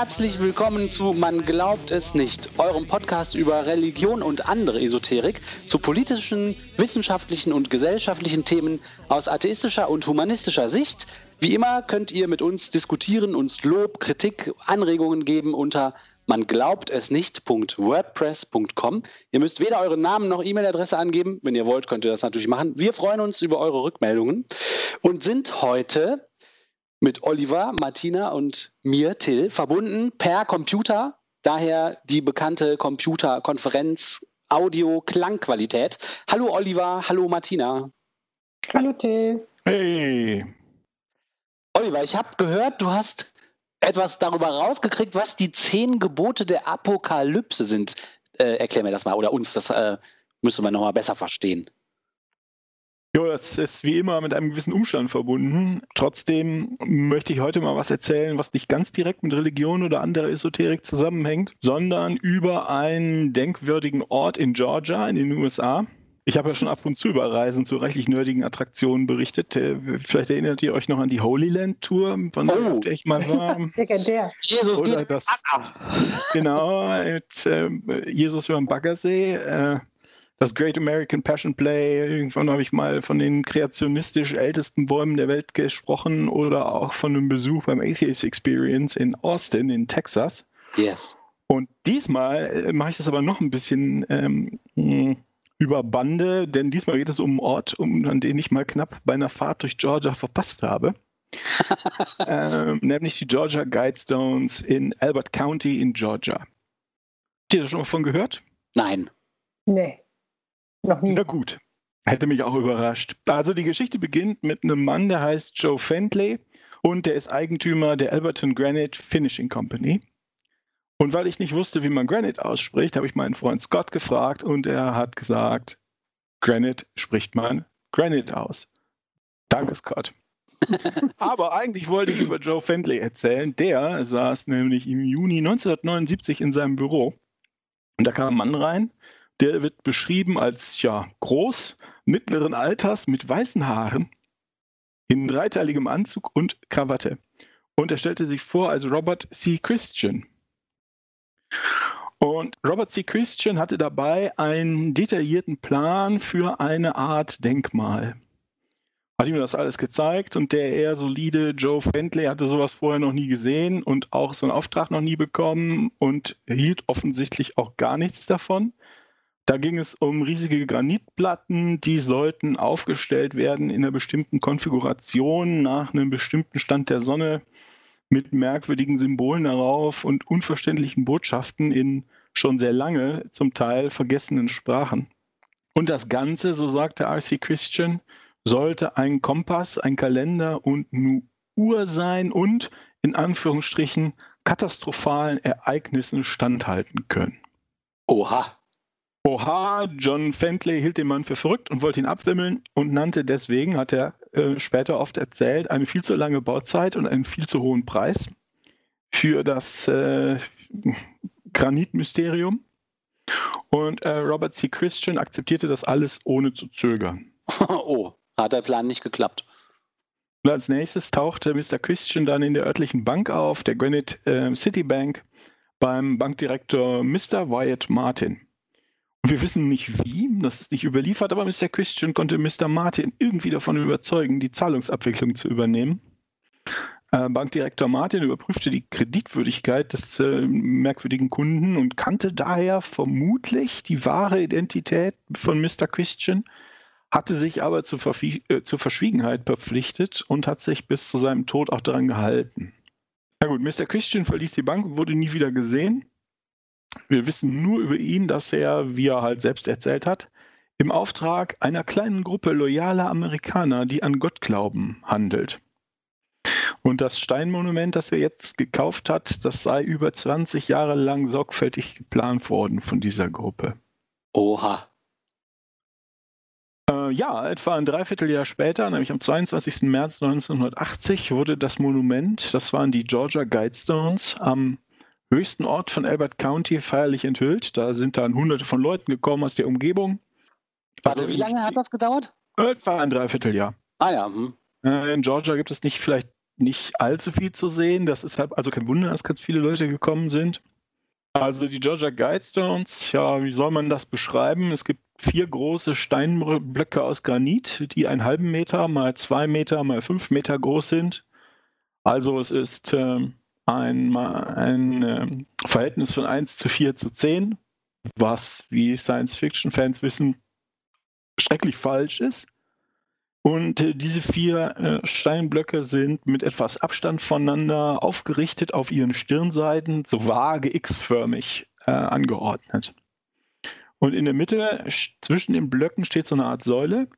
herzlich willkommen zu Man glaubt es nicht, eurem Podcast über Religion und andere Esoterik, zu politischen, wissenschaftlichen und gesellschaftlichen Themen aus atheistischer und humanistischer Sicht. Wie immer könnt ihr mit uns diskutieren, uns Lob, Kritik, Anregungen geben unter man glaubt es nicht.wordpress.com. Ihr müsst weder euren Namen noch E-Mail-Adresse angeben. Wenn ihr wollt, könnt ihr das natürlich machen. Wir freuen uns über eure Rückmeldungen und sind heute mit Oliver, Martina und mir, Till, verbunden per Computer. Daher die bekannte Computerkonferenz Audio-Klangqualität. Hallo Oliver, hallo Martina. Hallo Till. Hey. Oliver, ich habe gehört, du hast etwas darüber rausgekriegt, was die zehn Gebote der Apokalypse sind. Äh, erklär mir das mal oder uns, das äh, müssen wir nochmal besser verstehen. Jo, das ist wie immer mit einem gewissen Umstand verbunden. Trotzdem möchte ich heute mal was erzählen, was nicht ganz direkt mit Religion oder anderer Esoterik zusammenhängt, sondern über einen denkwürdigen Ort in Georgia in den USA. Ich habe ja schon ab und zu über Reisen zu reichlich nerdigen Attraktionen berichtet. Äh, vielleicht erinnert ihr euch noch an die Holy Land Tour, von Oh. der ich mal war. Legendär. Jesus Oder das, genau, mit ähm, Jesus über den Baggersee. Äh, das Great American Passion Play. Irgendwann habe ich mal von den kreationistisch ältesten Bäumen der Welt gesprochen oder auch von einem Besuch beim Atheist Experience in Austin in Texas. Yes. Und diesmal äh, mache ich das aber noch ein bisschen ähm, mh, über Bande, denn diesmal geht es um einen Ort, um, an den ich mal knapp bei einer Fahrt durch Georgia verpasst habe. ähm, nämlich die Georgia Guidestones in Albert County in Georgia. Habt ihr da schon mal von gehört? Nein. Nee. Noch nie. Na gut. Hätte mich auch überrascht. Also die Geschichte beginnt mit einem Mann, der heißt Joe Fentley und der ist Eigentümer der Alberton Granite Finishing Company. Und weil ich nicht wusste, wie man Granite ausspricht, habe ich meinen Freund Scott gefragt und er hat gesagt, Granite spricht man Granite aus. Danke, Scott. Aber eigentlich wollte ich über Joe Fentley erzählen. Der saß nämlich im Juni 1979 in seinem Büro. Und da kam ein Mann rein, der wird beschrieben als ja, groß, mittleren Alters, mit weißen Haaren, in dreiteiligem Anzug und Krawatte. Und er stellte sich vor als Robert C. Christian. Und Robert C. Christian hatte dabei einen detaillierten Plan für eine Art Denkmal. Hat ihm das alles gezeigt und der eher solide Joe Fentley hatte sowas vorher noch nie gesehen und auch so einen Auftrag noch nie bekommen und hielt offensichtlich auch gar nichts davon. Da ging es um riesige Granitplatten, die sollten aufgestellt werden in einer bestimmten Konfiguration nach einem bestimmten Stand der Sonne mit merkwürdigen Symbolen darauf und unverständlichen Botschaften in schon sehr lange, zum Teil vergessenen Sprachen. Und das Ganze, so sagte R.C. Christian, sollte ein Kompass, ein Kalender und eine Uhr sein und in Anführungsstrichen katastrophalen Ereignissen standhalten können. Oha. Oha, John Fentley hielt den Mann für verrückt und wollte ihn abwimmeln und nannte deswegen, hat er äh, später oft erzählt, eine viel zu lange Bauzeit und einen viel zu hohen Preis für das äh, Granitmysterium. Und äh, Robert C. Christian akzeptierte das alles ohne zu zögern. oh, hat der Plan nicht geklappt. Und als nächstes tauchte Mr. Christian dann in der örtlichen Bank auf, der Granite äh, City Bank, beim Bankdirektor Mr. Wyatt Martin. Wir wissen nicht wie, das ist nicht überliefert, aber Mr. Christian konnte Mr. Martin irgendwie davon überzeugen, die Zahlungsabwicklung zu übernehmen. Äh, Bankdirektor Martin überprüfte die Kreditwürdigkeit des äh, merkwürdigen Kunden und kannte daher vermutlich die wahre Identität von Mr. Christian, hatte sich aber zur, Verfie äh, zur Verschwiegenheit verpflichtet und hat sich bis zu seinem Tod auch daran gehalten. Na gut, Mr. Christian verließ die Bank und wurde nie wieder gesehen. Wir wissen nur über ihn, dass er, wie er halt selbst erzählt hat, im Auftrag einer kleinen Gruppe loyaler Amerikaner, die an Gott glauben, handelt. Und das Steinmonument, das er jetzt gekauft hat, das sei über 20 Jahre lang sorgfältig geplant worden von dieser Gruppe. Oha. Äh, ja, etwa ein Dreivierteljahr später, nämlich am 22. März 1980, wurde das Monument, das waren die Georgia Guidestones, am höchsten Ort von Albert County feierlich enthüllt. Da sind dann hunderte von Leuten gekommen aus der Umgebung. Warte, Also wie lange hat das gedauert? Etwa ein Dreivierteljahr. Ah ja, hm. Äh, In Georgia gibt es nicht vielleicht nicht allzu viel zu sehen. Das ist halt also kein Wunder, dass ganz viele Leute gekommen sind. Also die Georgia Guidestones, ja, wie soll man das beschreiben? Es gibt vier große Steinblöcke aus Granit, die einen halben Meter mal zwei Meter mal fünf Meter groß sind. Also es ist äh, ein, ein äh, Verhältnis von 1 zu 4 zu 10, was, wie Science-Fiction-Fans wissen, schrecklich falsch ist. Und äh, diese vier äh, Steinblöcke sind mit etwas Abstand voneinander aufgerichtet auf ihren Stirnseiten, so vage X-förmig äh, angeordnet. Und in der Mitte zwischen den Blöcken steht so eine Art Säule.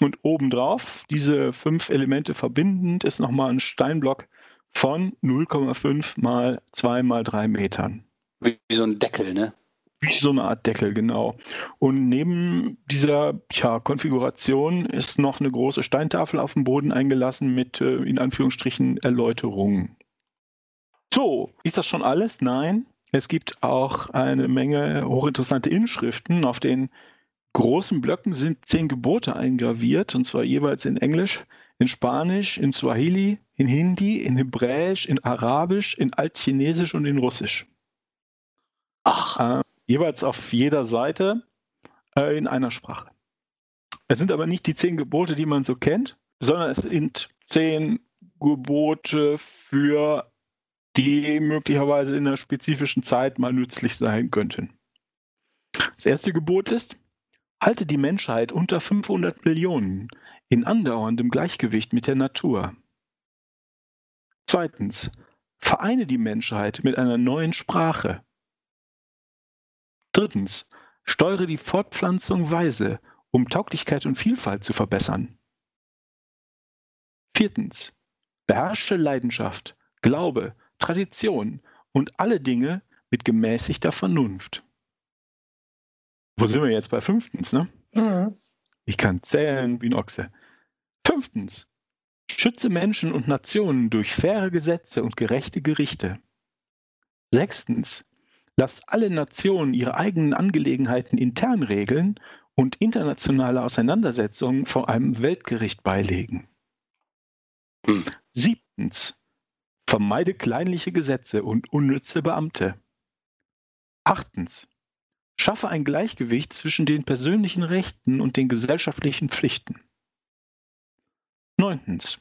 Und obendrauf, diese fünf Elemente verbindend, ist nochmal ein Steinblock von 0,5 mal 2 mal 3 Metern. Wie so ein Deckel, ne? Wie so eine Art Deckel, genau. Und neben dieser ja, Konfiguration ist noch eine große Steintafel auf dem Boden eingelassen mit äh, in Anführungsstrichen Erläuterungen. So, ist das schon alles? Nein. Es gibt auch eine Menge hochinteressante Inschriften. Auf den großen Blöcken sind zehn Gebote eingraviert, und zwar jeweils in Englisch, in Spanisch, in Swahili, in Hindi, in Hebräisch, in Arabisch, in Altchinesisch und in Russisch. Ach. Äh, jeweils auf jeder Seite äh, in einer Sprache. Es sind aber nicht die zehn Gebote, die man so kennt, sondern es sind zehn Gebote für die möglicherweise in einer spezifischen Zeit mal nützlich sein könnten. Das erste Gebot ist, halte die Menschheit unter 500 Millionen in andauerndem Gleichgewicht mit der Natur. Zweitens, vereine die Menschheit mit einer neuen Sprache. Drittens, steuere die Fortpflanzung weise, um Tauglichkeit und Vielfalt zu verbessern. Viertens, beherrsche Leidenschaft, Glaube, Tradition und alle Dinge mit gemäßigter Vernunft. Wo sind wir jetzt bei fünftens, ne? Mhm. Ich kann zählen wie ein Ochse. Fünftens. Schütze Menschen und Nationen durch faire Gesetze und gerechte Gerichte. Sechstens. Lass alle Nationen ihre eigenen Angelegenheiten intern regeln und internationale Auseinandersetzungen vor einem Weltgericht beilegen. Hm. Siebtens. Vermeide kleinliche Gesetze und unnütze Beamte. Achtens. Schaffe ein Gleichgewicht zwischen den persönlichen Rechten und den gesellschaftlichen Pflichten. Neuntens.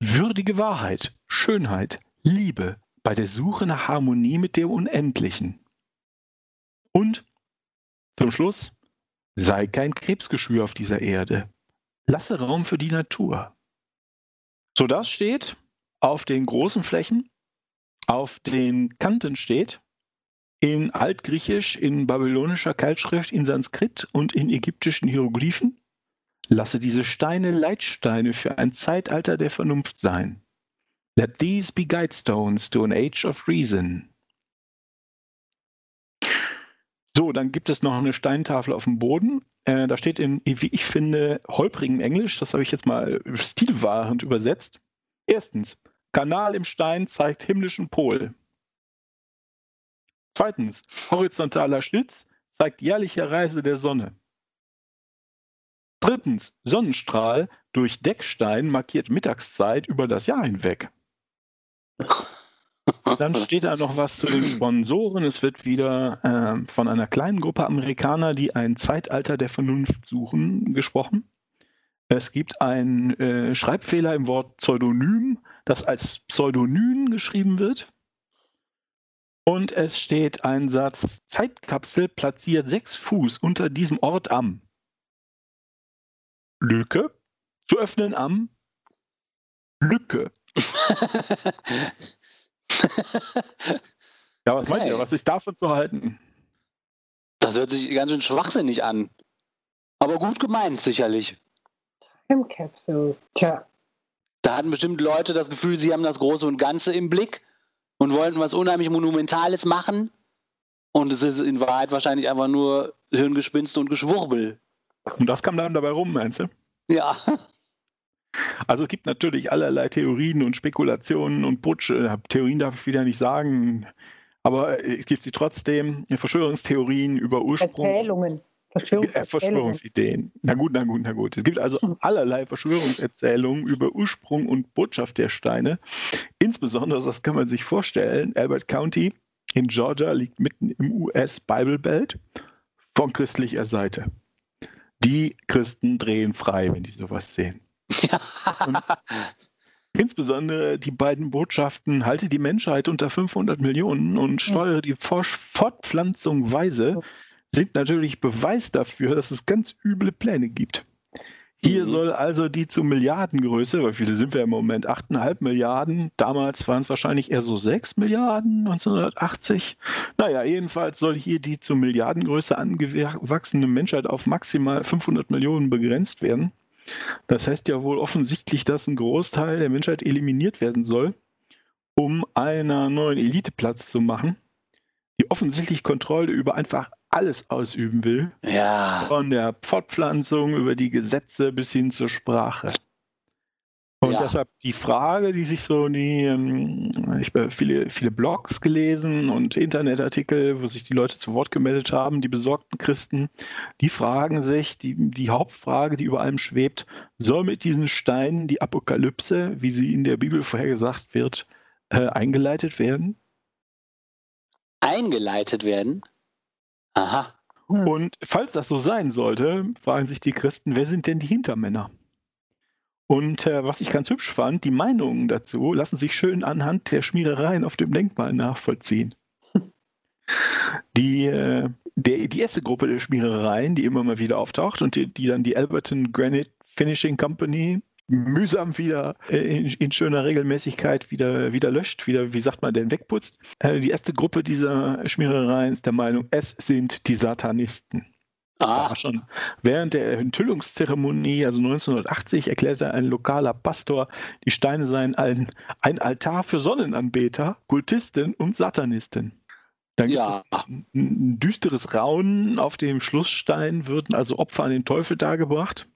Würdige Wahrheit, Schönheit, Liebe bei der Suche nach Harmonie mit dem Unendlichen. Und zum Schluss, sei kein Krebsgeschwür auf dieser Erde. Lasse Raum für die Natur. So das steht auf den großen Flächen, auf den Kanten steht, in Altgriechisch, in babylonischer Keilschrift, in Sanskrit und in ägyptischen Hieroglyphen. Lasse diese Steine Leitsteine für ein Zeitalter der Vernunft sein. Let these be guidestones to an age of reason. So, dann gibt es noch eine Steintafel auf dem Boden. Äh, da steht in, wie ich finde, holprigem Englisch, das habe ich jetzt mal stilwahrend übersetzt. Erstens, Kanal im Stein zeigt himmlischen Pol. Zweitens, horizontaler Schlitz zeigt jährliche Reise der Sonne. Drittens, Sonnenstrahl durch Deckstein markiert Mittagszeit über das Jahr hinweg. Dann steht da noch was zu den Sponsoren. Es wird wieder äh, von einer kleinen Gruppe Amerikaner, die ein Zeitalter der Vernunft suchen, gesprochen. Es gibt einen äh, Schreibfehler im Wort Pseudonym, das als Pseudonym geschrieben wird. Und es steht ein Satz, Zeitkapsel platziert sechs Fuß unter diesem Ort am. Lücke, zu öffnen am Lücke. ja, was okay. meint ihr? Was ist davon zu halten? Das hört sich ganz schön schwachsinnig an. Aber gut gemeint, sicherlich. Time Capsule. Tja. Da hatten bestimmt Leute das Gefühl, sie haben das Große und Ganze im Blick und wollten was unheimlich Monumentales machen. Und es ist in Wahrheit wahrscheinlich einfach nur Hirngespinste und Geschwurbel. Und das kam dann dabei rum, meinst du? Ja. Also es gibt natürlich allerlei Theorien und Spekulationen und Putsch. Äh, Theorien darf ich wieder nicht sagen, aber es gibt sie trotzdem. Verschwörungstheorien über Ursprung. Erzählungen. Äh, Verschwörungsideen. Na gut, na gut, na gut. Es gibt also allerlei Verschwörungserzählungen über Ursprung und Botschaft der Steine. Insbesondere, das kann man sich vorstellen, Albert County in Georgia liegt mitten im US Bible Belt von christlicher Seite. Die Christen drehen frei, wenn die sowas sehen. Und insbesondere die beiden Botschaften, halte die Menschheit unter 500 Millionen und steuere die Fortpflanzung weise, sind natürlich Beweis dafür, dass es ganz üble Pläne gibt. Hier mhm. soll also die zu Milliardengröße, weil viele sind wir im Moment 8,5 Milliarden, damals waren es wahrscheinlich eher so 6 Milliarden, 1980. Naja, jedenfalls soll hier die zu Milliardengröße angewachsene Menschheit auf maximal 500 Millionen begrenzt werden. Das heißt ja wohl offensichtlich, dass ein Großteil der Menschheit eliminiert werden soll, um einer neuen Elite Platz zu machen, die offensichtlich Kontrolle über einfach alles ausüben will. Ja. Von der Fortpflanzung über die Gesetze bis hin zur Sprache. Und ja. deshalb die Frage, die sich so die, ähm, ich habe viele, viele Blogs gelesen und Internetartikel, wo sich die Leute zu Wort gemeldet haben, die besorgten Christen, die fragen sich, die, die Hauptfrage, die über allem schwebt, soll mit diesen Steinen die Apokalypse, wie sie in der Bibel vorhergesagt wird, äh, eingeleitet werden? Eingeleitet werden? Aha. Hm. Und falls das so sein sollte, fragen sich die Christen, wer sind denn die Hintermänner? Und äh, was ich ganz hübsch fand, die Meinungen dazu lassen sich schön anhand der Schmierereien auf dem Denkmal nachvollziehen. Die, äh, der, die erste Gruppe der Schmierereien, die immer mal wieder auftaucht und die, die dann die Alberton Granite Finishing Company mühsam wieder äh, in, in, schöner Regelmäßigkeit wieder, wieder löscht, wieder, wie sagt man denn, wegputzt. Äh, die erste Gruppe dieser Schmierereien ist der Meinung, es sind die Satanisten. Ah. Schon während der Enthüllungszeremonie, also 1980, erklärte ein lokaler Pastor, die Steine seien ein, ein Altar für Sonnenanbeter, Kultisten und Satanisten. Dann ja. gibt es ein, ein düsteres Raunen auf dem Schlussstein, würden also Opfer an den Teufel dargebracht.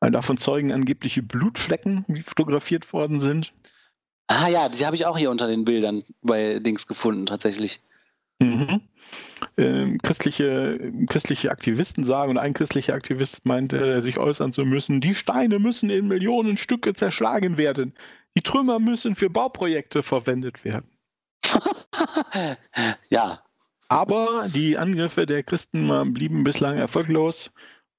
Davon zeugen angebliche Blutflecken, die fotografiert worden sind. Ah ja, die habe ich auch hier unter den Bildern bei Dings gefunden, tatsächlich. Mhm. Ähm, christliche, christliche Aktivisten sagen, und ein christlicher Aktivist meinte, sich äußern zu müssen, die Steine müssen in Millionen Stücke zerschlagen werden. Die Trümmer müssen für Bauprojekte verwendet werden. ja. Aber die Angriffe der Christen blieben bislang erfolglos.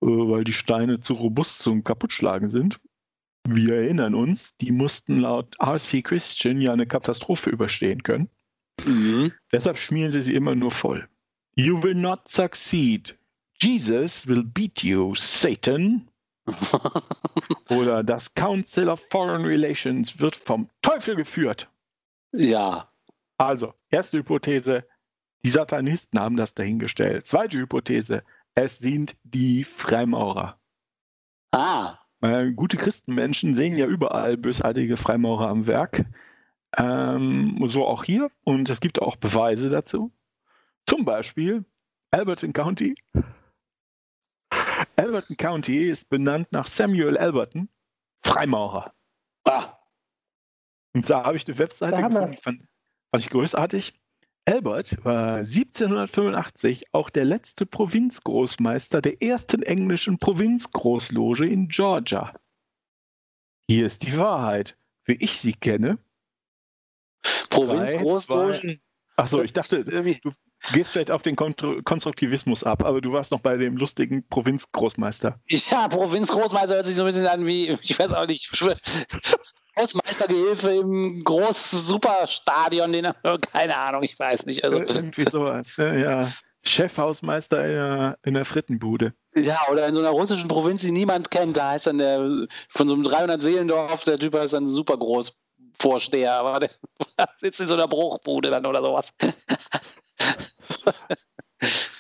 Äh, weil die Steine zu robust zum Kaputtschlagen sind. Wir erinnern uns, die mussten laut RC Christian ja eine Katastrophe überstehen können. Mhm. Deshalb schmieren sie sie immer nur voll. You will not succeed. Jesus will beat you, Satan. Oder das Council of Foreign Relations wird vom Teufel geführt. Ja. Also, erste Hypothese, die Satanisten haben das dahingestellt. Zweite Hypothese, es sind die Freimaurer. Ah. Weil gute Christenmenschen sehen ja überall bösartige Freimaurer am Werk. Ähm, so auch hier. Und es gibt auch Beweise dazu. Zum Beispiel Alberton County. Alberton County ist benannt nach Samuel Alberton, Freimaurer. Ah. Und da habe ich eine Webseite gefunden, fand, fand ich großartig. Albert war 1785 auch der letzte Provinzgroßmeister der ersten englischen Provinzgroßloge in Georgia. Hier ist die Wahrheit, wie ich sie kenne. Provinzgroßlogen? Achso, ich dachte, du gehst vielleicht auf den Konstruktivismus ab, aber du warst noch bei dem lustigen Provinzgroßmeister. Ja, Provinzgroßmeister hört sich so ein bisschen an wie, ich weiß auch nicht, Hausmeistergehilfe im Groß-Superstadion, den keine Ahnung, ich weiß nicht. Also. Irgendwie sowas, ne? ja. Chefhausmeister in der, in der Frittenbude. Ja, oder in so einer russischen Provinz, die niemand kennt. Da heißt dann der, von so einem 300-Seelendorf, der Typ heißt dann super groß Vorsteher, aber der sitzt in so einer Bruchbude dann oder sowas.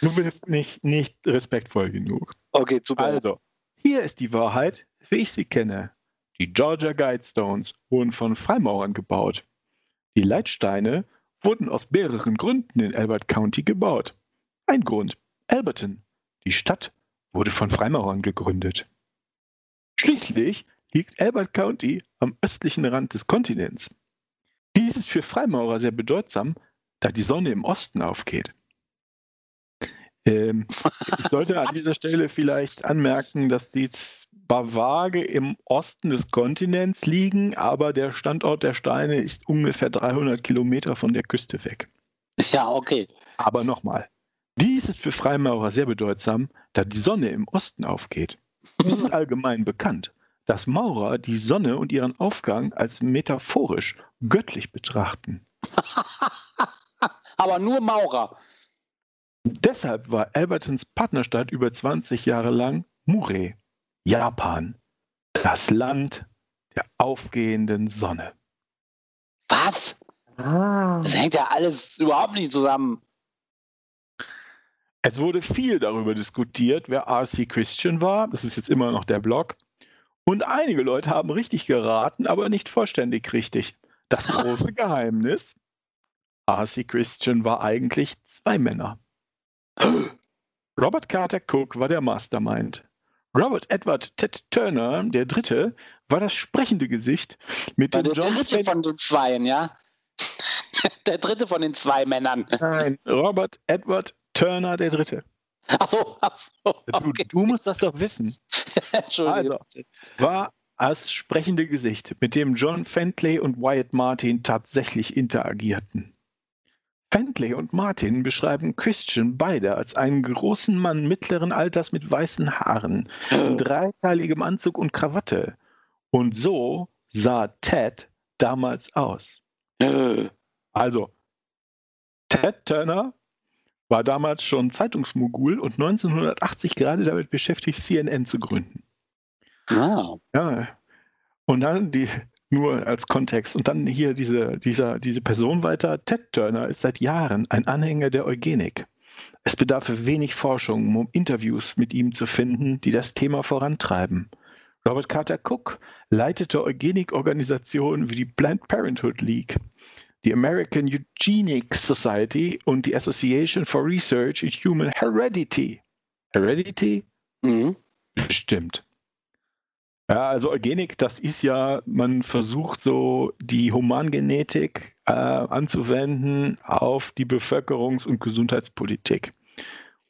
Du bist nicht, nicht respektvoll genug. Okay, super. Also, hier ist die Wahrheit, wie ich sie kenne. Die Georgia Guidestones wurden von Freimaurern gebaut. Die Leitsteine wurden aus mehreren Gründen in Albert County gebaut. Ein Grund, Alberton, die Stadt, wurde von Freimaurern gegründet. Schließlich liegt Albert County am östlichen Rand des Kontinents. Dies ist für Freimaurer sehr bedeutsam, da die Sonne im Osten aufgeht. Ähm, ich sollte an dieser Stelle vielleicht anmerken, dass die Bavage im Osten des Kontinents liegen, aber der Standort der Steine ist ungefähr 300 Kilometer von der Küste weg. Ja, okay. Aber nochmal, dies ist für Freimaurer sehr bedeutsam, da die Sonne im Osten aufgeht. Es ist allgemein bekannt, dass Maurer die Sonne und ihren Aufgang als metaphorisch göttlich betrachten. Aber nur Maurer. Deshalb war Albertons Partnerstadt über 20 Jahre lang Murray, Japan, das Land der aufgehenden Sonne. Was? Ah. Das hängt ja alles überhaupt nicht zusammen. Es wurde viel darüber diskutiert, wer R.C. Christian war. Das ist jetzt immer noch der Blog. Und einige Leute haben richtig geraten, aber nicht vollständig richtig. Das große Geheimnis: R.C. Christian war eigentlich zwei Männer. Robert Carter Cook war der Mastermind. Robert Edward Ted Turner, der Dritte, war das sprechende Gesicht, mit War dem der John dritte Fen- von den Zweien, ja? Der dritte von den zwei Männern. Nein, Robert Edward Turner, der Dritte. Ach so, ach so. Du, Okay. du musst das doch wissen. Entschuldigung. Also. War als sprechende Gesicht, mit dem John Fentley und Wyatt Martin tatsächlich interagierten. Fentley und Martin beschreiben Christian beide als einen großen Mann mittleren Alters mit weißen Haaren, in dreiteiligem Anzug und Krawatte. Und so sah Ted damals aus. Äh, Also, Ted Turner war damals schon Zeitungsmogul und 1980 gerade damit beschäftigt, CNN zu gründen. ah. Ja. Und dann die, nur als Kontext, und dann hier diese, dieser, diese Person weiter. Ted Turner ist seit Jahren ein Anhänger der Eugenik. Es bedarf wenig Forschung, um Interviews mit ihm zu finden, die das Thema vorantreiben. Robert Carter Cook leitete Eugenik-Organisationen wie die Planned Parenthood League, die American Eugenics Society und die Association for Research in Human Heredity. Heredity? Mhm. Bestimmt. Ja, also Eugenik, das ist ja, man versucht so die Humangenetik äh, anzuwenden auf die Bevölkerungs- und Gesundheitspolitik.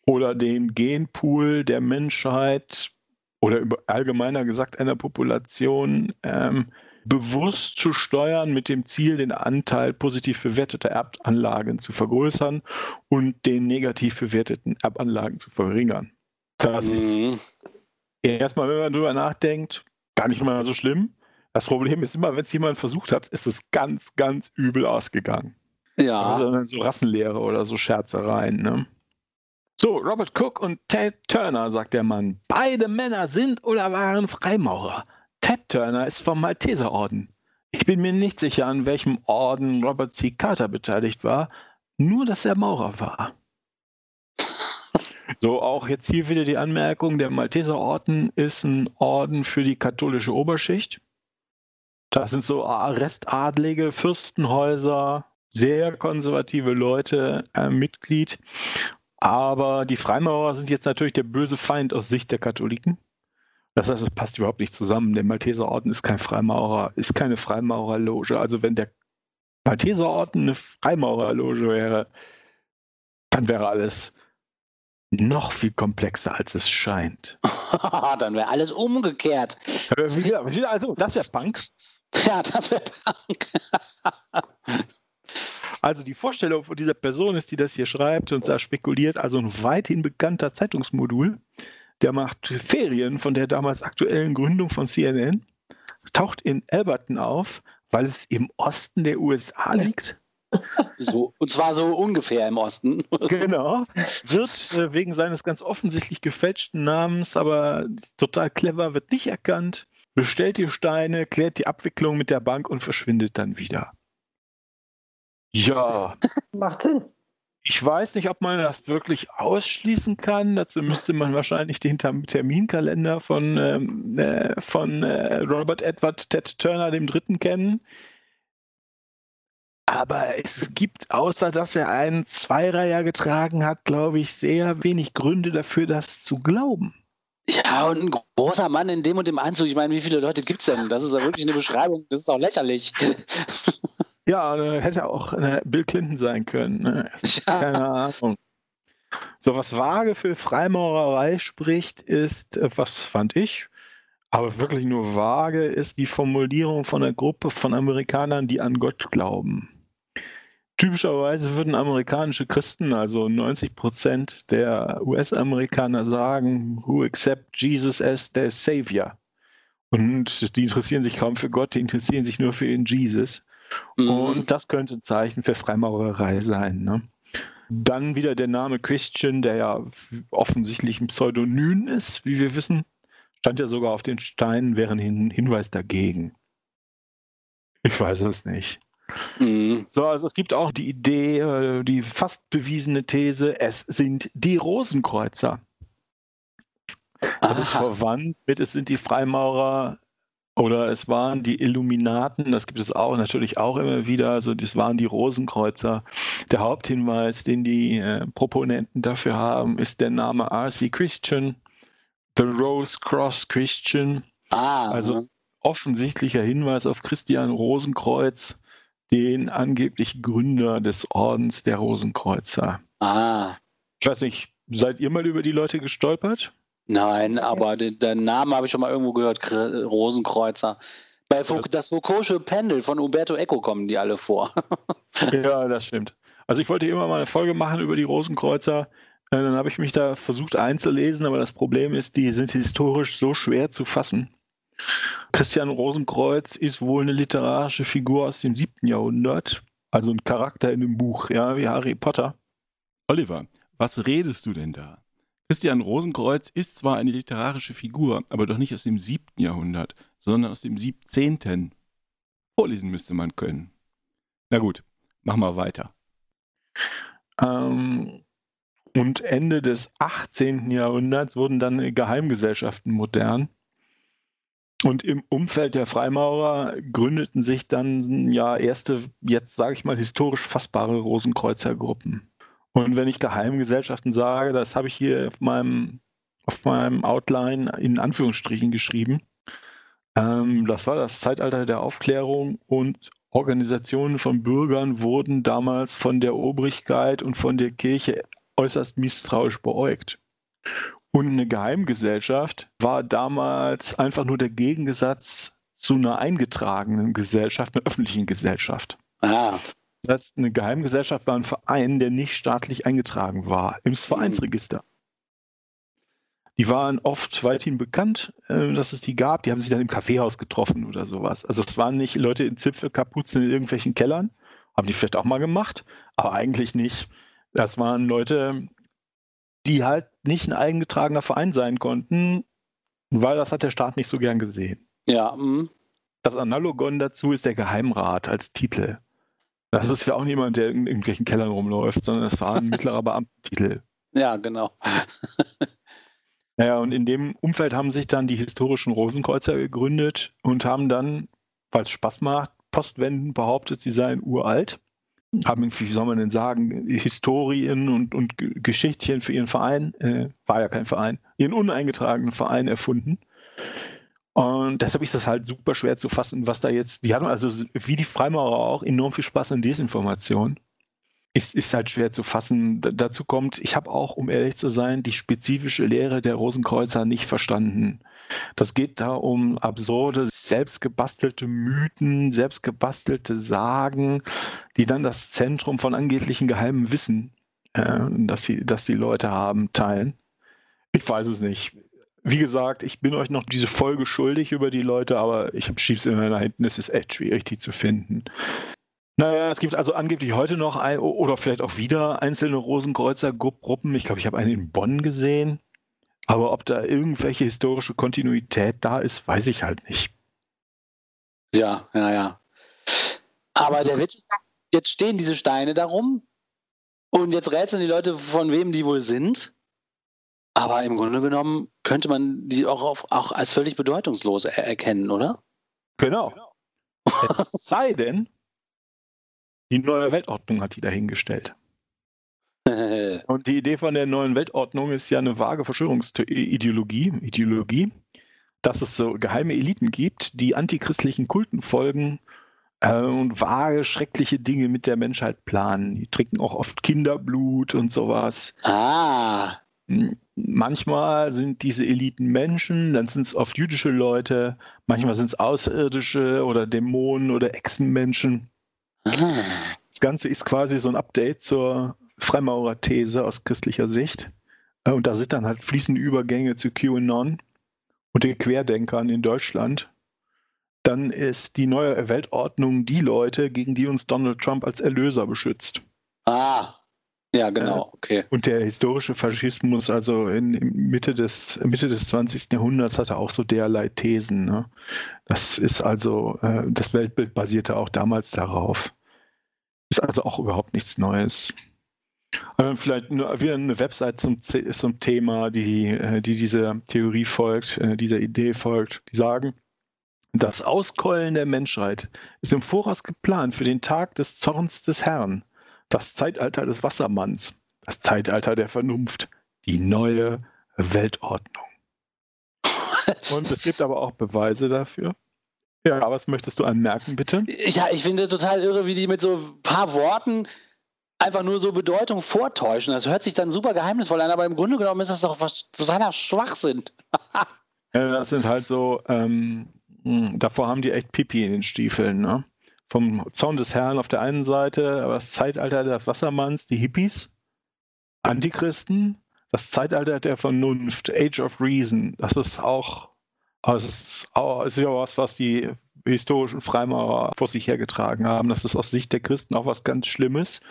Oder den Genpool der Menschheit oder über, allgemeiner gesagt einer Population ähm, bewusst zu steuern mit dem Ziel, den Anteil positiv bewerteter Erbanlagen zu vergrößern und den negativ bewerteten Erbanlagen zu verringern. Das ist Mhm. Erstmal, wenn man drüber nachdenkt, gar nicht mal so schlimm. Das Problem ist immer, wenn es jemand versucht hat, ist es ganz, ganz übel ausgegangen. Ja. Also so Rassenlehre oder so Scherzereien. Ne? So, Robert Cook und Ted Turner, sagt der Mann. Beide Männer sind oder waren Freimaurer. Ted Turner ist vom Malteserorden. Ich bin mir nicht sicher, an welchem Orden Robert C. Carter beteiligt war, nur dass er Maurer war. So, auch jetzt hier wieder die Anmerkung, der Malteserorden ist ein Orden für die katholische Oberschicht. Das sind so Restadlige, Fürstenhäuser, sehr konservative Leute äh, Mitglied. Aber die Freimaurer sind jetzt natürlich der böse Feind aus Sicht der Katholiken. Das heißt, es passt überhaupt nicht zusammen. Der Malteserorden ist kein Freimaurer, ist keine Freimaurerloge. Also wenn der Malteserorden eine Freimaurerloge wäre, dann wäre alles noch viel komplexer, als es scheint. Dann wäre alles umgekehrt. Wieder, also, das wäre Punk. Ja, das wäre Punk. Also die Vorstellung von dieser Person ist, die das hier schreibt und da spekuliert, also ein weithin bekannter Zeitungsmodul, der macht Ferien von der damals aktuellen Gründung von CNN, taucht in Alberton auf, weil es im Osten der USA liegt. So, und zwar so ungefähr im Osten. Genau. Wird äh, wegen seines ganz offensichtlich gefälschten Namens, aber total clever, wird nicht erkannt, bestellt die Steine, klärt die Abwicklung mit der Bank und verschwindet dann wieder. Ja, Macht Sinn. ich weiß nicht, ob man das wirklich ausschließen kann. Dazu müsste man wahrscheinlich den Term- Terminkalender von, ähm, äh, von äh, Robert Edward Ted Turner dem Dritten kennen. Aber es gibt, außer dass er einen Zweireiher getragen hat, glaube ich, sehr wenig Gründe dafür, das zu glauben. Ja, und ein großer Mann in dem und dem Anzug. Ich meine, wie viele Leute gibt es denn? Das ist ja wirklich eine Beschreibung. Das ist auch lächerlich. Ja, äh, hätte auch äh, Bill Clinton sein können. Ne? Keine Ahnung. So, was vage für Freimaurerei spricht, ist, äh, was fand ich, aber wirklich nur vage, ist die Formulierung von einer Gruppe von Amerikanern, die an Gott glauben. Typischerweise würden amerikanische Christen, also 90 Prozent der US-Amerikaner, sagen, who accept Jesus as their Savior. Und die interessieren sich kaum für Gott, die interessieren sich nur für ihren Jesus. Mhm. Und das könnte ein Zeichen für Freimaurerei sein. Ne? Dann wieder der Name Christian, der ja offensichtlich ein Pseudonym ist, wie wir wissen. Stand ja sogar auf den Steinen, wäre ein Hinweis dagegen. Ich weiß es nicht. Mhm. So, also es gibt auch die Idee, äh, die fast bewiesene These, es sind die Rosenkreuzer. Das ist verwandt mit, es sind die Freimaurer oder es waren die Illuminaten, das gibt es auch natürlich auch immer wieder, also das waren die Rosenkreuzer. Der Haupthinweis, den die äh, Proponenten dafür haben, ist der Name R.C. Christian, The Rose Cross Christian. Ah, also offensichtlicher Hinweis auf Christian Rosenkreuz, den angeblich Gründer des Ordens der Rosenkreuzer. Ah. Ich weiß nicht, seid ihr mal über die Leute gestolpert? Nein, aber den, den Namen habe ich schon mal irgendwo gehört, Rosenkreuzer. Bei das Foucault'sche Pendel von Umberto Eco kommen die alle vor. ja, das stimmt. Also ich wollte immer mal eine Folge machen über die Rosenkreuzer. Äh, dann habe ich mich da versucht einzulesen, aber das Problem ist, die sind historisch so schwer zu fassen. Christian Rosenkreuz ist wohl eine literarische Figur aus dem siebten Jahrhundert, also ein Charakter in einem Buch, ja, wie Harry Potter. Oliver, was redest du denn da? Christian Rosenkreuz ist zwar eine literarische Figur, aber doch nicht aus dem siebten Jahrhundert, sondern aus dem siebzehnten. Vorlesen müsste man können. Na gut, mach mal weiter. Ähm, und Ende des 18. Jahrhunderts wurden dann Geheimgesellschaften modern. Und im Umfeld der Freimaurer gründeten sich dann ja erste, jetzt sage ich mal, historisch fassbare Rosenkreuzergruppen. Und wenn ich Geheimgesellschaften sage, das habe ich hier auf meinem, auf meinem Outline in Anführungsstrichen geschrieben. Ähm, das war das Zeitalter der Aufklärung und Organisationen von Bürgern wurden damals von der Obrigkeit und von der Kirche äußerst misstrauisch beäugt. Und eine Geheimgesellschaft war damals einfach nur der Gegensatz zu einer eingetragenen Gesellschaft, einer öffentlichen Gesellschaft. Ah. Das heißt, eine Geheimgesellschaft war ein Verein, der nicht staatlich eingetragen war im Vereinsregister. Die waren oft weithin bekannt, äh, dass es die gab. Die haben sich dann im Kaffeehaus getroffen oder sowas. Also es waren nicht Leute in Zipfelkapuzen in irgendwelchen Kellern. Haben die vielleicht auch mal gemacht, aber eigentlich nicht. Das waren Leute, die halt nicht ein eingetragener Verein sein konnten, weil das hat der Staat nicht so gern gesehen. Ja. Mh. Das Analogon dazu ist der Geheimrat als Titel. Das ist ja auch niemand, der in irgendwelchen Kellern rumläuft, sondern das war ein mittlerer Beamtentitel. Ja, genau. naja, und in dem Umfeld haben sich dann die historischen Rosenkreuzer gegründet und haben dann, weil es Spaß macht, postwendend behauptet, sie seien uralt. Haben, wie soll man denn sagen, Historien und, und Geschichtchen für ihren Verein, äh, war ja kein Verein, ihren uneingetragenen Verein erfunden und deshalb ist das halt super schwer zu fassen, was da jetzt, die haben also wie die Freimaurer auch enorm viel Spaß an Desinformation. Ist, ist halt schwer zu fassen. D dazu kommt, ich habe auch, um ehrlich zu sein, die spezifische Lehre der Rosenkreuzer nicht verstanden. Das geht da um absurde, selbstgebastelte Mythen, selbstgebastelte Sagen, die dann das Zentrum von angeblichen geheimen Wissen, äh, das, die, das die Leute haben, teilen. Ich weiß es nicht wie gesagt, ich bin euch noch diese Folge schuldig über die Leute, aber ich habe Chiefs immer da hinten. Es ist echt schwierig, die zu finden. Naja, es gibt also angeblich heute noch ein, oder vielleicht auch wieder einzelne Rosenkreuzer-Gruppen. Ich glaube, ich habe einen in Bonn gesehen. Aber ob da irgendwelche historische Kontinuität da ist, weiß ich halt nicht. Ja, ja, ja. Aber der Witz ist jetzt stehen diese Steine darum und jetzt rätseln die Leute, von wem die wohl sind. Aber im Grunde genommen könnte man die auch, auf, auch als völlig bedeutungslos er erkennen, oder? Genau. es sei denn, die neue Weltordnung hat die dahingestellt. Und die Idee von der neuen Weltordnung ist ja eine vage Verschwörungsideologie, Ideologie, dass es so geheime Eliten gibt, die antichristlichen Kulten folgen äh, und vage, schreckliche Dinge mit der Menschheit planen. Die trinken auch oft Kinderblut und sowas. Ah. Hm, Manchmal sind diese Eliten Menschen, dann sind es oft jüdische Leute, manchmal sind es Außerirdische oder Dämonen oder Echsenmenschen. ah. Das Ganze ist quasi so ein Update zur Freimaurer-These aus christlicher Sicht. Äh, Und da sind dann halt fließende Übergänge zu QAnon und den Querdenkern in Deutschland. Dann ist die neue Weltordnung die Leute, gegen die uns Donald Trump als Erlöser beschützt. Ah. Ja, genau, okay. Und der historische Faschismus, also in, in Mitte, des, Mitte des 20. Jahrhunderts, hatte auch so derlei Thesen. Ne? Das ist also, äh, das Weltbild basierte auch damals darauf. Ist also auch überhaupt nichts Neues. Aber vielleicht nur wieder eine Website zum, zum Thema, die, äh, die dieser Theorie folgt, äh, dieser Idee folgt, die sagen, das Auskeulen der Menschheit ist im Voraus geplant für den Tag des Zorns des Herrn, das Zeitalter des Wassermanns, das Zeitalter der Vernunft, die neue Weltordnung. Und es gibt aber auch Beweise dafür. Ja, was möchtest du anmerken, bitte? Ja, ich finde total irre, wie die mit so ein paar Worten einfach nur so Bedeutung vortäuschen. Das hört sich dann super geheimnisvoll an, aber im Grunde genommen ist das doch was totaler Schwachsinn. Ja, das sind halt so, ähm, mh, davor haben die echt Pipi in den Stiefeln, ne? Vom Zorn des Herrn auf der einen Seite, aber das Zeitalter des Wassermanns, die Hippies, Antichristen, das Zeitalter der Vernunft, Age of Reason, das ist auch, es ist, auch, es ist ja was, was die historischen Freimaurer vor sich hergetragen haben. Das ist aus Sicht der Christen auch was ganz Schlimmes,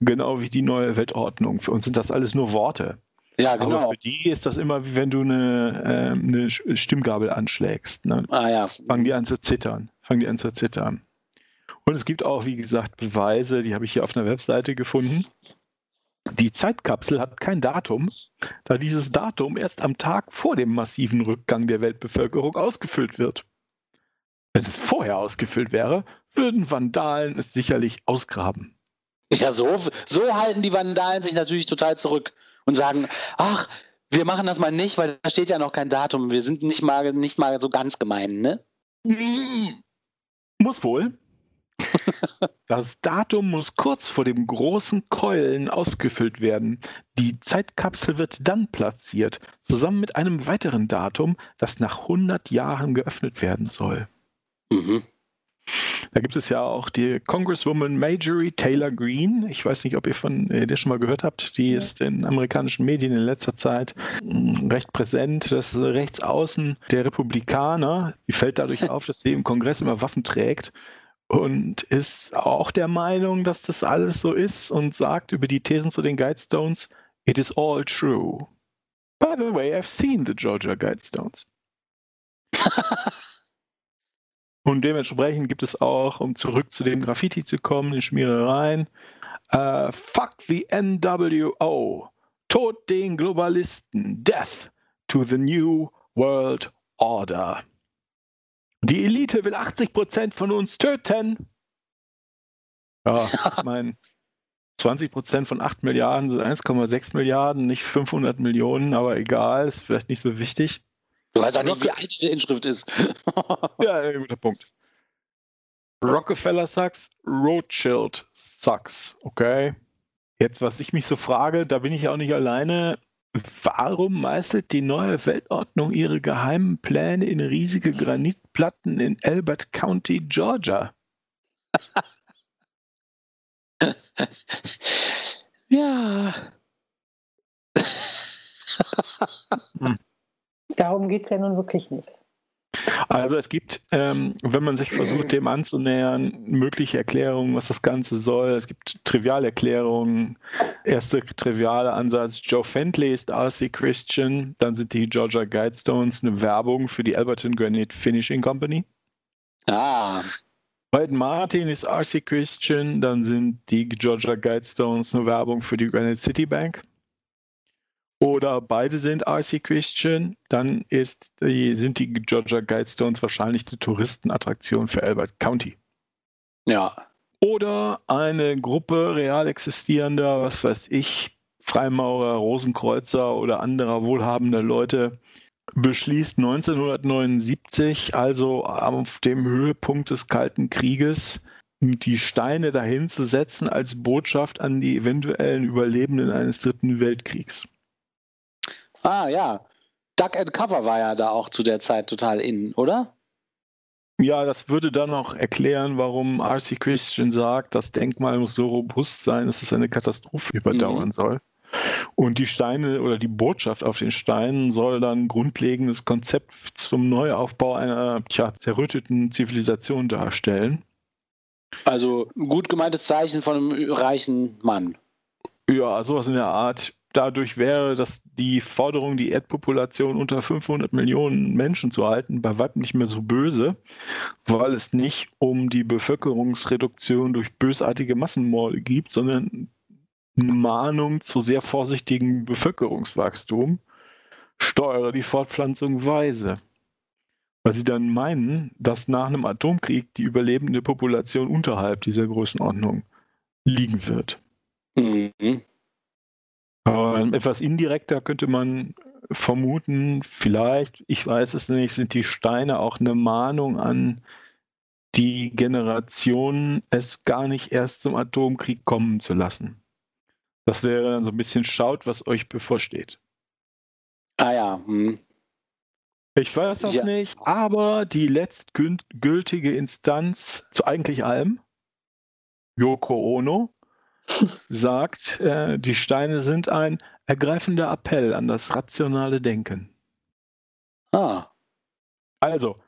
genau wie die neue Weltordnung. Für uns sind das alles nur Worte. Ja, Aber genau. für die ist das immer wie wenn du eine, ähm, eine Stimmgabel anschlägst. Ne? Ah ja. Fangen die an zu zittern. Fangen die an zu zittern. Und es gibt auch, wie gesagt, Beweise, die habe ich hier auf einer Webseite gefunden. Die Zeitkapsel hat kein Datum, da dieses Datum erst am Tag vor dem massiven Rückgang der Weltbevölkerung ausgefüllt wird. Wenn es vorher ausgefüllt wäre, würden Vandalen es sicherlich ausgraben. Ja, so, so halten die Vandalen sich natürlich total zurück und sagen, ach, wir machen das mal nicht, weil da steht ja noch kein Datum. Wir sind nicht mal, nicht mal so ganz gemein, ne? Mm, Muss wohl. Das Datum muss kurz vor dem großen Keulen ausgefüllt werden. Die Zeitkapsel wird dann platziert, zusammen mit einem weiteren Datum, das nach 100 Jahren geöffnet werden soll. Mhm. Da gibt es ja auch die Congresswoman Marjorie Taylor Greene. Ich weiß nicht, ob ihr von äh, der schon mal gehört habt. Die ist in amerikanischen Medien in letzter Zeit mh, recht präsent. Das ist rechts außen der Republikaner. Die fällt dadurch auf, dass sie im Kongress immer Waffen trägt und ist auch der Meinung, dass das alles so ist und sagt über die Thesen zu den Guidestones, it is all true. By the way, I've seen the Georgia Guidestones. Und dementsprechend gibt es auch, um zurück zu dem Graffiti zu kommen, den Schmierereien, äh, Fuck the NWO, Tod den Globalisten, Death to the New World Order. Die Elite will 80% von uns töten. Ja, ich meine, 20% von 8 Milliarden sind 1,6 Milliarden, nicht 500 Millionen, aber egal, ist vielleicht nicht so wichtig. Du weißt auch nicht, wie alt diese Inschrift ist. Ja, guter Punkt. Rockefeller sucks, Rothschild sucks, okay? Jetzt, was ich mich so frage, da bin ich auch nicht alleine. Warum meißelt die neue Weltordnung ihre geheimen Pläne in riesige Granitplatten in Albert County, Georgia? ja. Darum geht es ja nun wirklich nicht. Also es gibt, ähm, wenn man sich versucht, dem anzunähern, mögliche Erklärungen, was das Ganze soll. Es gibt Trivialerklärungen. Erster triviale Ansatz, Joe Fentley ist RC Christian. Dann sind die Georgia Guidestones eine Werbung für die Alberton Granite Finishing Company. Ah. Biden Martin ist RC Christian. Dann sind die Georgia Guidestones eine Werbung für die Granite City Bank. Oder beide sind RC Christian, dann ist die, sind die Georgia Guidestones wahrscheinlich eine Touristenattraktion für Albert County. Ja. Oder eine Gruppe real existierender, was weiß ich, Freimaurer, Rosenkreuzer oder anderer wohlhabender Leute beschließt 1979, also auf dem Höhepunkt des Kalten Krieges, die Steine dahin zu setzen als Botschaft an die eventuellen Überlebenden eines dritten Weltkriegs. Ah ja, Duck and Cover war ja da auch zu der Zeit total in, oder? Ja, das würde dann auch erklären, warum R.C. Christian sagt, das Denkmal muss so robust sein, dass es eine Katastrophe überdauern mhm. soll. Und die Steine oder die Botschaft auf den Steinen soll dann grundlegendes Konzept zum Neuaufbau einer tja, zerrütteten Zivilisation darstellen. Also ein gut gemeintes Zeichen von einem reichen Mann. Ja, sowas in der Art. Dadurch wäre das die Forderung, die Erdpopulation unter 500 Millionen Menschen zu halten, bei weitem nicht mehr so böse, weil es nicht um die Bevölkerungsreduktion durch bösartige Massenmorde gibt, sondern eine Mahnung zu sehr vorsichtigem Bevölkerungswachstum. Steuere die Fortpflanzung weise. Weil sie dann meinen, dass nach einem Atomkrieg die überlebende Population unterhalb dieser Größenordnung liegen wird. Mhm. Ähm, etwas indirekter könnte man vermuten, vielleicht, ich weiß es nicht, sind die Steine auch eine Mahnung an die Generation, es gar nicht erst zum Atomkrieg kommen zu lassen. Das wäre dann so ein bisschen schaut, was euch bevorsteht. Ah ja. Hm. Ich weiß das ja. nicht, aber die letztgültige Instanz zu eigentlich allem, Yoko Ono, sagt, äh, die Steine sind ein ergreifender Appell an das rationale Denken. Ah. Also,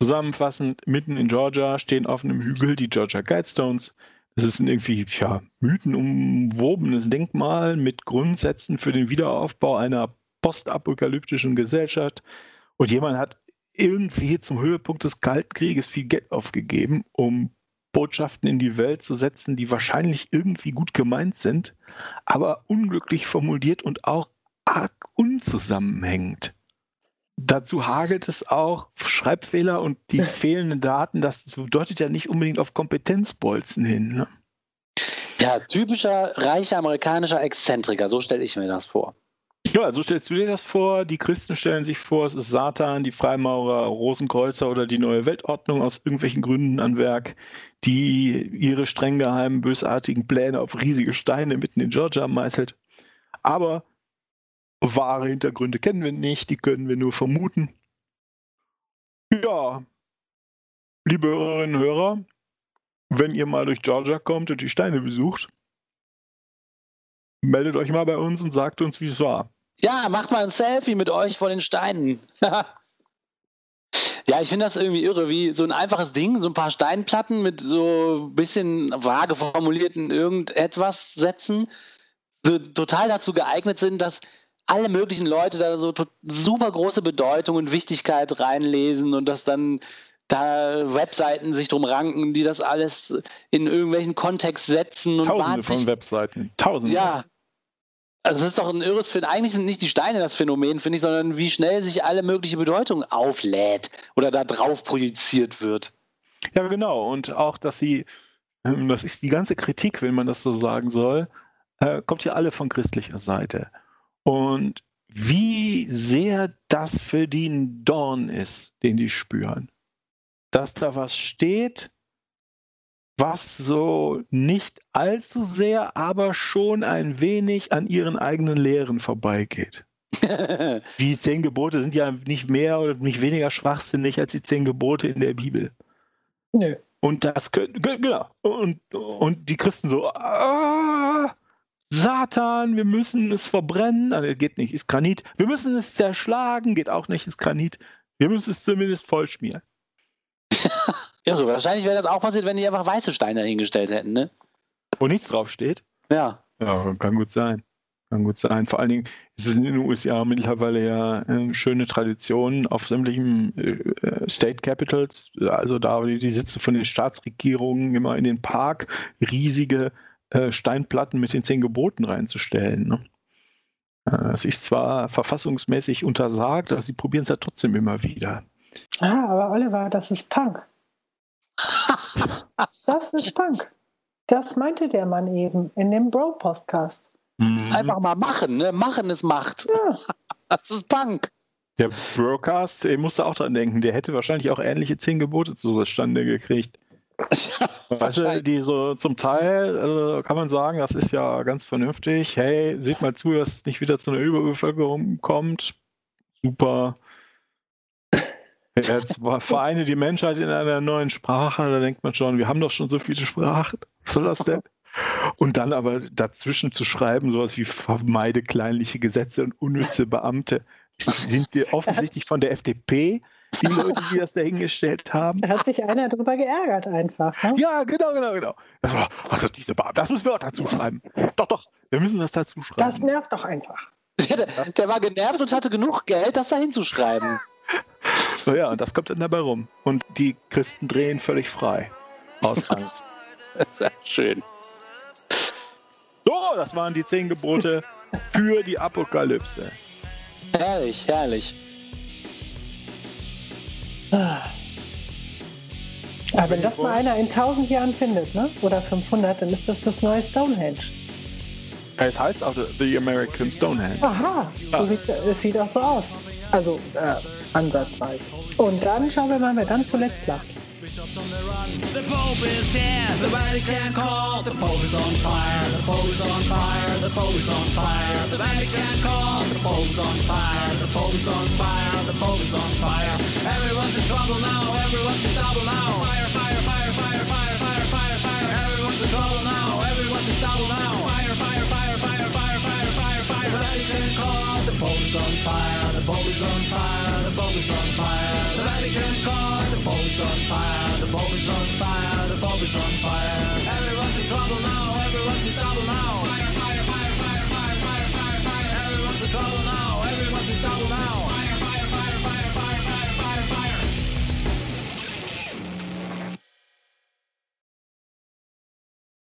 zusammenfassend, mitten in Georgia stehen auf einem Hügel die Georgia Guidestones. Das ist ein irgendwie ja, mythenumwobenes Denkmal mit Grundsätzen für den Wiederaufbau einer postapokalyptischen Gesellschaft. Und jemand hat irgendwie zum Höhepunkt des Kalten Krieges viel Geld aufgegeben, um Botschaften in die Welt zu setzen, die wahrscheinlich irgendwie gut gemeint sind, aber unglücklich formuliert und auch arg unzusammenhängend. Dazu hagelt es auch Schreibfehler und die fehlenden Daten. Das bedeutet ja nicht unbedingt auf Kompetenzbolzen hin. Ne? Ja, typischer reicher amerikanischer Exzentriker, so stelle ich mir das vor. Ja, so stellst du dir das vor. Die Christen stellen sich vor, es ist Satan, die Freimaurer, Rosenkreuzer oder die neue Weltordnung aus irgendwelchen Gründen an Werk, die ihre streng geheimen, bösartigen Pläne auf riesige Steine mitten in Georgia meißelt. Aber wahre Hintergründe kennen wir nicht, die können wir nur vermuten. Ja, liebe Hörerinnen und Hörer, wenn ihr mal durch Georgia kommt und die Steine besucht, meldet euch mal bei uns und sagt uns, wie es war. Ja, macht mal ein Selfie mit euch vor den Steinen. ja, ich finde das irgendwie irre, wie so ein einfaches Ding, so ein paar Steinplatten mit so ein bisschen vage formulierten irgendetwas Sätzen, so total dazu geeignet sind, dass alle möglichen Leute da so super große Bedeutung und Wichtigkeit reinlesen und dass dann da Webseiten sich drum ranken, die das alles in irgendwelchen Kontext setzen. Und Tausende von Webseiten. Tausende. Ja, also das ist doch ein irres Phänomen. Eigentlich sind nicht die Steine das Phänomen, finde ich, sondern wie schnell sich alle mögliche Bedeutung auflädt oder da drauf projiziert wird. Ja, genau. Und auch, dass sie, ähm, das ist die ganze Kritik, wenn man das so sagen soll, äh, kommt ja alle von christlicher Seite. Und wie sehr das für die ein Dorn ist, den die spüren. Dass da was steht, was so nicht allzu sehr, aber schon ein wenig an ihren eigenen Lehren vorbeigeht. die zehn Gebote sind ja nicht mehr oder nicht weniger schwachsinnig als die zehn Gebote in der Bibel. Nö. Und das können, genau. Und, und die Christen so, ah, Satan, wir müssen es verbrennen. Also, geht nicht, ist Granit. Wir müssen es zerschlagen, geht auch nicht, ist Granit. Wir müssen es zumindest vollschmieren. Ja, so wahrscheinlich wäre das auch passiert, wenn die einfach weiße Steine hingestellt hätten, ne? Wo nichts draufsteht? Ja. Ja, kann gut sein. Kann gut sein. Vor allen Dingen ist es in den USA mittlerweile ja äh, schöne Tradition auf sämtlichen äh, State Capitals, also da die, die Sitze von den Staatsregierungen immer in den Park riesige äh, Steinplatten mit den zehn Geboten reinzustellen. Ne? Äh, das ist zwar verfassungsmäßig untersagt, aber sie probieren es ja trotzdem immer wieder. Ah, aber Oliver, das ist Punk. Das ist Punk. Das meinte der Mann eben in dem Bro-Podcast. Mhm. Einfach mal machen, ne? Machen ist Macht. Ja. Das ist Punk. Der Broadcast, ich musste auch dran denken, der hätte wahrscheinlich auch ähnliche zehn Gebote zustande gekriegt. Weißt du, die so zum Teil, also kann man sagen, das ist ja ganz vernünftig. Hey, seht mal zu, dass es nicht wieder zu einer Überbevölkerung kommt. Super. Jetzt vereine die Menschheit in einer neuen Sprache, da denkt man schon, wir haben doch schon so viele Sprachen. Was soll das denn? Und dann aber dazwischen zu schreiben, sowas wie vermeide kleinliche Gesetze und unnütze Beamte. Sind die offensichtlich von der FDP, die Leute, die das dahingestellt haben? Da hat sich einer drüber geärgert einfach. Ne? Ja, genau, genau, genau. Das, war, also diese Beamte, das müssen wir auch dazu schreiben. Doch, doch, wir müssen das dazu schreiben. Das nervt doch einfach. Der, der war genervt und hatte genug Geld, das da hinzuschreiben. So, ja, und das kommt dann dabei rum. Und die Christen drehen völlig frei. Aus Angst. Schön. So, das waren die zehn Gebote für die Apokalypse. Herrlich, herrlich. Aber wenn das mal einer in 1000 Jahren findet, ne? oder 500, dann ist das das neue Stonehenge. Es heißt auch The American Stonehenge. Aha, so sieht, es sieht auch so aus. Also äh, ansatzweise. Und dann schauen wir mal, wer dann zuletzt lacht. Bishops on the run. The Pope is dead. The Vatican call. The Pope is on fire. The Pope is on fire. The Pope is on fire. The Vatican call. The Pope is on fire. The Pope is on fire. The Pope is on fire. Everyone's in trouble now. Everyone's in trouble now. Fire, The Pope's on fire, the Pope is on fire, the Pope is on fire. The Vatican caught, the Pope's on fire, the Pope is on fire, the Pope is on fire. Everyone's in trouble now, everyone's in trouble now. Fire, fire, fire, fire, fire, fire, fire, fire. Everyone's in trouble now, everyone's in trouble now.